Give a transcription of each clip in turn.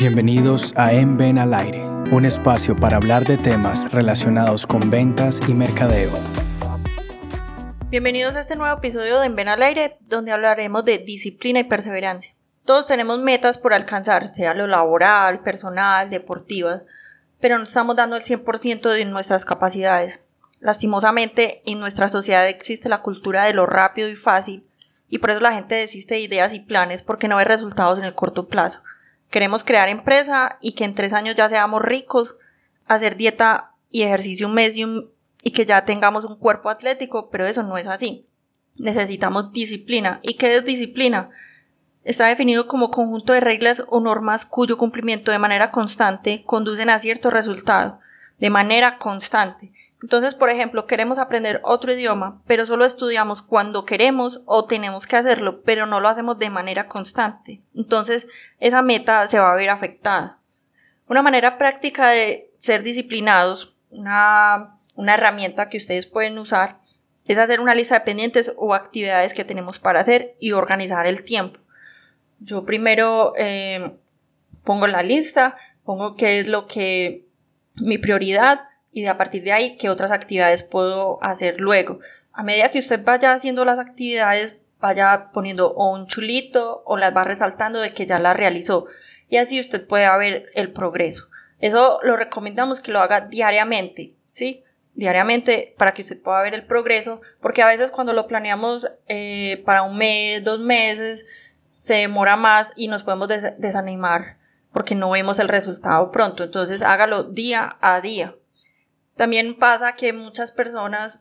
Bienvenidos a En Ven al Aire, un espacio para hablar de temas relacionados con ventas y mercadeo. Bienvenidos a este nuevo episodio de En Ven al Aire, donde hablaremos de disciplina y perseverancia. Todos tenemos metas por alcanzar, sea lo laboral, personal, deportivas, pero no estamos dando el 100% de nuestras capacidades. Lastimosamente, en nuestra sociedad existe la cultura de lo rápido y fácil, y por eso la gente desiste de ideas y planes porque no ve resultados en el corto plazo. Queremos crear empresa y que en tres años ya seamos ricos, hacer dieta y ejercicio un mes y, que ya tengamos un cuerpo atlético, pero eso no es así. Necesitamos disciplina. ¿Y qué es disciplina? Está definido como conjunto de reglas o normas cuyo cumplimiento de manera constante conducen a cierto resultado, de manera constante. Entonces, por ejemplo, queremos aprender otro idioma, pero solo estudiamos cuando queremos o tenemos que hacerlo, pero no lo hacemos de manera constante. Entonces, esa meta se va a ver afectada. Una manera práctica de ser disciplinados, una, una herramienta que ustedes pueden usar, es hacer una lista de pendientes o actividades que tenemos para hacer y organizar el tiempo. Yo primero eh, pongo la lista, pongo qué es lo que mi prioridad, y de a partir de ahí qué otras actividades puedo hacer luego. A medida que usted vaya haciendo las actividades, vaya poniendo o un chulito o las va resaltando de que ya las realizó y así usted puede ver el progreso. Eso lo recomendamos que lo haga diariamente, ¿sí? Diariamente para que usted pueda ver el progreso, porque a veces cuando lo planeamos eh, para un mes, dos meses, se demora más y nos podemos desanimar porque no vemos el resultado pronto. Entonces hágalo día a día. También pasa que muchas personas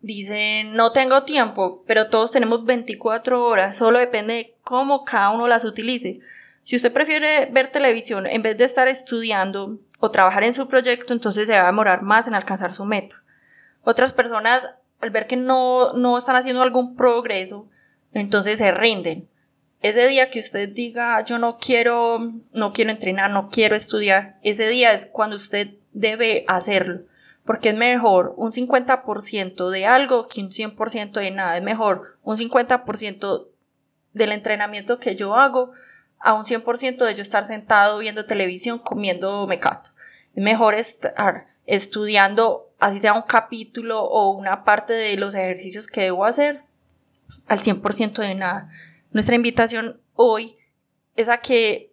dicen, no tengo tiempo, pero todos tenemos 24 horas, solo depende de cómo cada uno las utilice. Si usted prefiere ver televisión en vez de estar estudiando o trabajar en su proyecto, entonces se va a demorar más en alcanzar su meta. Otras personas, al ver que no, no están haciendo algún progreso, entonces se rinden. Ese día que usted diga, yo no quiero, no quiero entrenar, no quiero estudiar, ese día es cuando usted debe hacerlo porque es mejor un 50% de algo que un 100% de nada. Es mejor un 50% del entrenamiento que yo hago a un 100% de yo estar sentado viendo televisión comiendo mecato. Es mejor estar estudiando, así sea un capítulo o una parte de los ejercicios que debo hacer, al 100% de nada. Nuestra invitación hoy es a que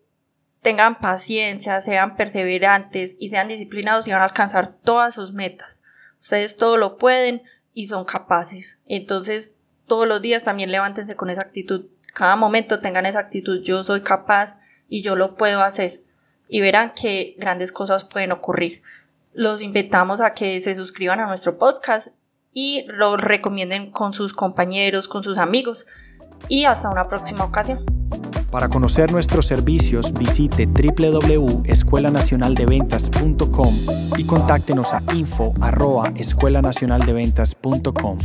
tengan paciencia, sean perseverantes y sean disciplinados y van a alcanzar todas sus metas. Ustedes todo lo pueden y son capaces. Entonces, todos los días también levántense con esa actitud. Cada momento tengan esa actitud. Yo soy capaz y yo lo puedo hacer. Y verán que grandes cosas pueden ocurrir. Los invitamos a que se suscriban a nuestro podcast y lo recomienden con sus compañeros, con sus amigos. Y hasta una próxima ocasión. Para conocer nuestros servicios, visite www.escuelanacionaldeventas.com y contáctenos a info@escuelanacionaldeventas.com.